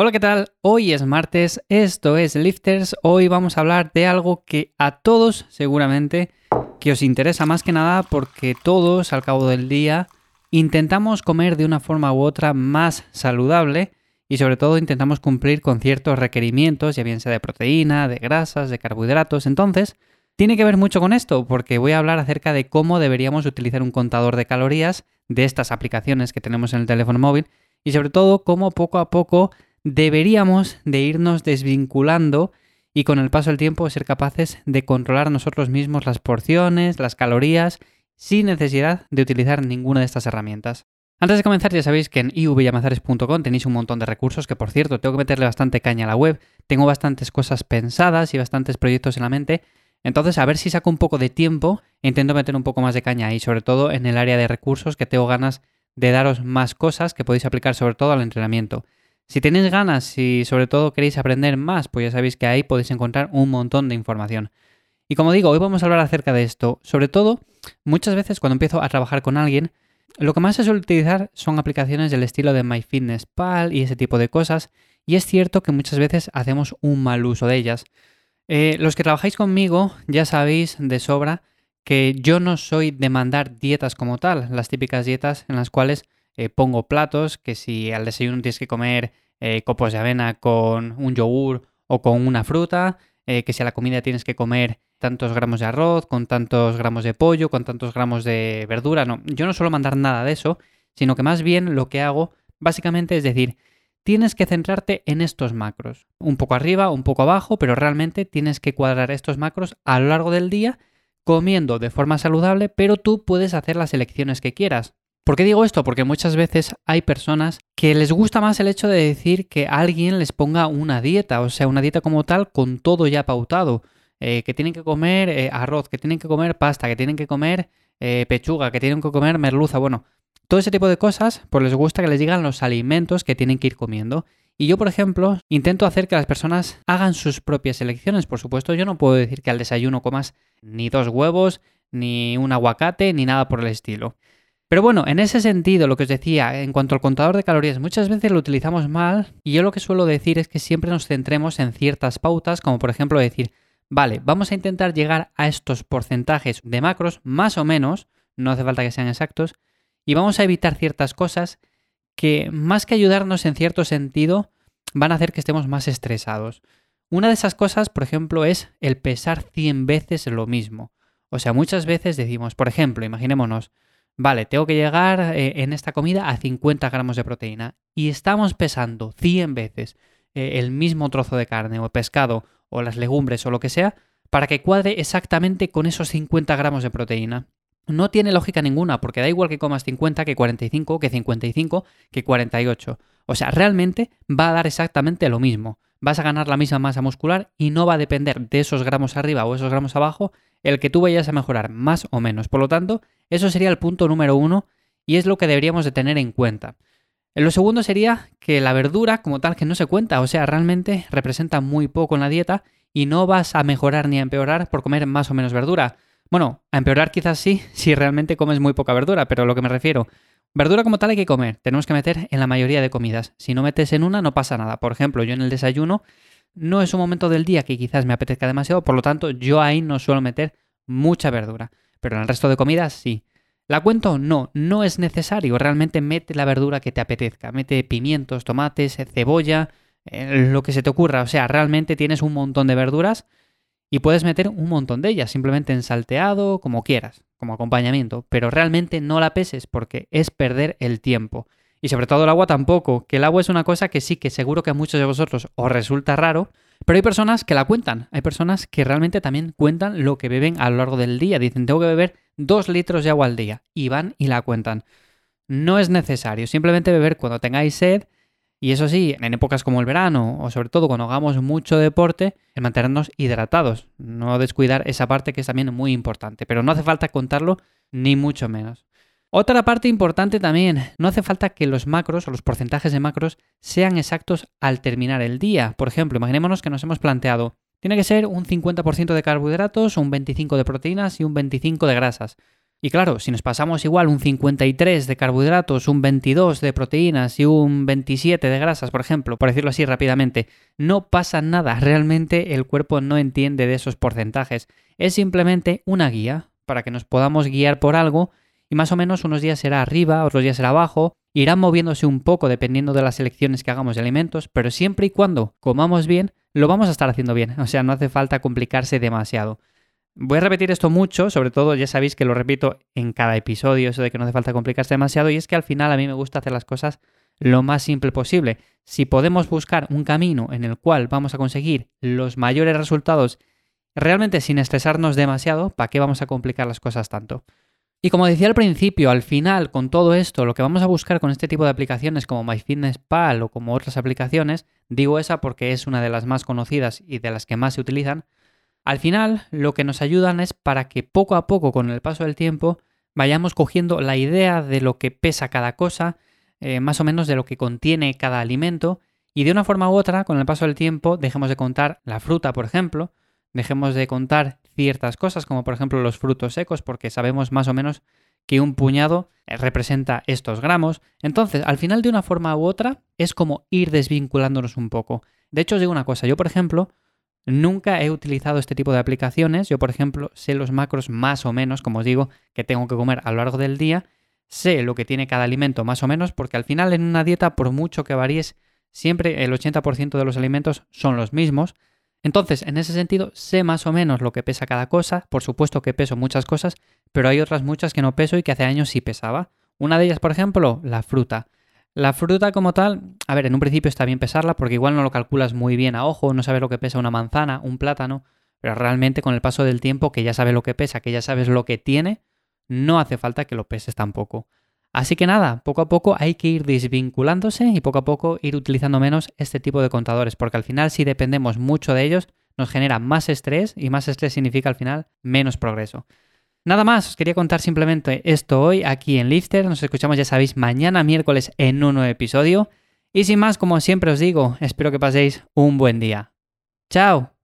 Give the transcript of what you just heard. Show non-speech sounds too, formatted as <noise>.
Hola, ¿qué tal? Hoy es martes, esto es Lifters. Hoy vamos a hablar de algo que a todos seguramente que os interesa más que nada porque todos al cabo del día intentamos comer de una forma u otra más saludable y sobre todo intentamos cumplir con ciertos requerimientos, ya bien sea de proteína, de grasas, de carbohidratos. Entonces, tiene que ver mucho con esto porque voy a hablar acerca de cómo deberíamos utilizar un contador de calorías de estas aplicaciones que tenemos en el teléfono móvil y sobre todo cómo poco a poco deberíamos de irnos desvinculando y con el paso del tiempo ser capaces de controlar nosotros mismos las porciones, las calorías, sin necesidad de utilizar ninguna de estas herramientas. Antes de comenzar, ya sabéis que en ivyamazares.com tenéis un montón de recursos que, por cierto, tengo que meterle bastante caña a la web. Tengo bastantes cosas pensadas y bastantes proyectos en la mente. Entonces, a ver si saco un poco de tiempo intento meter un poco más de caña ahí, sobre todo en el área de recursos, que tengo ganas de daros más cosas que podéis aplicar sobre todo al entrenamiento. Si tenéis ganas y sobre todo queréis aprender más, pues ya sabéis que ahí podéis encontrar un montón de información. Y como digo, hoy vamos a hablar acerca de esto. Sobre todo, muchas veces cuando empiezo a trabajar con alguien, lo que más se suele utilizar son aplicaciones del estilo de MyFitnessPal y ese tipo de cosas. Y es cierto que muchas veces hacemos un mal uso de ellas. Eh, los que trabajáis conmigo ya sabéis de sobra que yo no soy de mandar dietas como tal, las típicas dietas en las cuales eh, pongo platos, que si al desayuno tienes que comer eh, copos de avena con un yogur o con una fruta, eh, que si a la comida tienes que comer tantos gramos de arroz, con tantos gramos de pollo, con tantos gramos de verdura. No, yo no suelo mandar nada de eso, sino que más bien lo que hago básicamente es decir, tienes que centrarte en estos macros. Un poco arriba, un poco abajo, pero realmente tienes que cuadrar estos macros a lo largo del día comiendo de forma saludable, pero tú puedes hacer las elecciones que quieras. ¿Por qué digo esto? Porque muchas veces hay personas que les gusta más el hecho de decir que alguien les ponga una dieta, o sea, una dieta como tal con todo ya pautado. Eh, que tienen que comer eh, arroz, que tienen que comer pasta, que tienen que comer eh, pechuga, que tienen que comer merluza, bueno, todo ese tipo de cosas, pues les gusta que les digan los alimentos que tienen que ir comiendo. Y yo, por ejemplo, intento hacer que las personas hagan sus propias elecciones. Por supuesto, yo no puedo decir que al desayuno comas ni dos huevos, ni un aguacate, ni nada por el estilo. Pero bueno, en ese sentido, lo que os decía, en cuanto al contador de calorías, muchas veces lo utilizamos mal y yo lo que suelo decir es que siempre nos centremos en ciertas pautas, como por ejemplo decir, vale, vamos a intentar llegar a estos porcentajes de macros, más o menos, no hace falta que sean exactos, y vamos a evitar ciertas cosas que, más que ayudarnos en cierto sentido, van a hacer que estemos más estresados. Una de esas cosas, por ejemplo, es el pesar 100 veces lo mismo. O sea, muchas veces decimos, por ejemplo, imaginémonos, vale, tengo que llegar eh, en esta comida a 50 gramos de proteína y estamos pesando 100 veces eh, el mismo trozo de carne o pescado o las legumbres o lo que sea para que cuadre exactamente con esos 50 gramos de proteína. No tiene lógica ninguna, porque da igual que comas 50 que 45, que 55, que 48. O sea, realmente va a dar exactamente lo mismo. Vas a ganar la misma masa muscular y no va a depender de esos gramos arriba o esos gramos abajo el que tú vayas a mejorar más o menos. Por lo tanto, eso sería el punto número uno y es lo que deberíamos de tener en cuenta. Lo segundo sería que la verdura como tal que no se cuenta, o sea, realmente representa muy poco en la dieta y no vas a mejorar ni a empeorar por comer más o menos verdura. Bueno, a empeorar quizás sí, <laughs> si realmente comes muy poca verdura, pero lo que me refiero, verdura como tal hay que comer, tenemos que meter en la mayoría de comidas. Si no metes en una no pasa nada. Por ejemplo, yo en el desayuno no es un momento del día que quizás me apetezca demasiado, por lo tanto yo ahí no suelo meter mucha verdura, pero en el resto de comidas sí. ¿La cuento? No, no es necesario, realmente mete la verdura que te apetezca, mete pimientos, tomates, cebolla, eh, lo que se te ocurra, o sea, realmente tienes un montón de verduras y puedes meter un montón de ellas, simplemente en salteado, como quieras, como acompañamiento, pero realmente no la peses porque es perder el tiempo. Y sobre todo el agua tampoco, que el agua es una cosa que sí que seguro que a muchos de vosotros os resulta raro, pero hay personas que la cuentan, hay personas que realmente también cuentan lo que beben a lo largo del día. Dicen, tengo que beber dos litros de agua al día y van y la cuentan. No es necesario, simplemente beber cuando tengáis sed y eso sí, en épocas como el verano o sobre todo cuando hagamos mucho deporte, el mantenernos hidratados, no descuidar esa parte que es también muy importante, pero no hace falta contarlo ni mucho menos. Otra parte importante también, no hace falta que los macros o los porcentajes de macros sean exactos al terminar el día. Por ejemplo, imaginémonos que nos hemos planteado, tiene que ser un 50% de carbohidratos, un 25% de proteínas y un 25% de grasas. Y claro, si nos pasamos igual un 53 de carbohidratos, un 22 de proteínas y un 27 de grasas, por ejemplo, por decirlo así rápidamente, no pasa nada, realmente el cuerpo no entiende de esos porcentajes. Es simplemente una guía para que nos podamos guiar por algo y más o menos unos días será arriba, otros días será abajo, irán moviéndose un poco dependiendo de las elecciones que hagamos de alimentos, pero siempre y cuando comamos bien, lo vamos a estar haciendo bien, <laughs> o sea, no hace falta complicarse demasiado. Voy a repetir esto mucho, sobre todo ya sabéis que lo repito en cada episodio, eso de que no hace falta complicarse demasiado, y es que al final a mí me gusta hacer las cosas lo más simple posible. Si podemos buscar un camino en el cual vamos a conseguir los mayores resultados realmente sin estresarnos demasiado, ¿para qué vamos a complicar las cosas tanto? Y como decía al principio, al final, con todo esto, lo que vamos a buscar con este tipo de aplicaciones como MyFitnessPal o como otras aplicaciones, digo esa porque es una de las más conocidas y de las que más se utilizan, al final lo que nos ayudan es para que poco a poco, con el paso del tiempo, vayamos cogiendo la idea de lo que pesa cada cosa, eh, más o menos de lo que contiene cada alimento, y de una forma u otra, con el paso del tiempo, dejemos de contar la fruta, por ejemplo, dejemos de contar ciertas cosas, como por ejemplo los frutos secos, porque sabemos más o menos que un puñado eh, representa estos gramos. Entonces, al final de una forma u otra, es como ir desvinculándonos un poco. De hecho, os digo una cosa, yo por ejemplo, nunca he utilizado este tipo de aplicaciones. Yo, por ejemplo, sé los macros más o menos, como os digo, que tengo que comer a lo largo del día. Sé lo que tiene cada alimento más o menos, porque al final en una dieta, por mucho que varíes, siempre el 80% de los alimentos son los mismos. Entonces, en ese sentido, sé más o menos lo que pesa cada cosa. Por supuesto que peso muchas cosas, pero hay otras muchas que no peso y que hace años sí pesaba. Una de ellas, por ejemplo, la fruta. La fruta como tal, a ver, en un principio está bien pesarla porque igual no lo calculas muy bien a ojo, no sabes lo que pesa una manzana, un plátano, pero realmente con el paso del tiempo que ya sabes lo que pesa, que ya sabes lo que tiene, no hace falta que lo peses tampoco. Así que nada, poco a poco hay que ir desvinculándose y poco a poco ir utilizando menos este tipo de contadores, porque al final si dependemos mucho de ellos, nos genera más estrés y más estrés significa al final menos progreso. Nada más, os quería contar simplemente esto hoy aquí en Lifter. Nos escuchamos, ya sabéis, mañana miércoles en un nuevo episodio. Y sin más, como siempre os digo, espero que paséis un buen día. ¡Chao!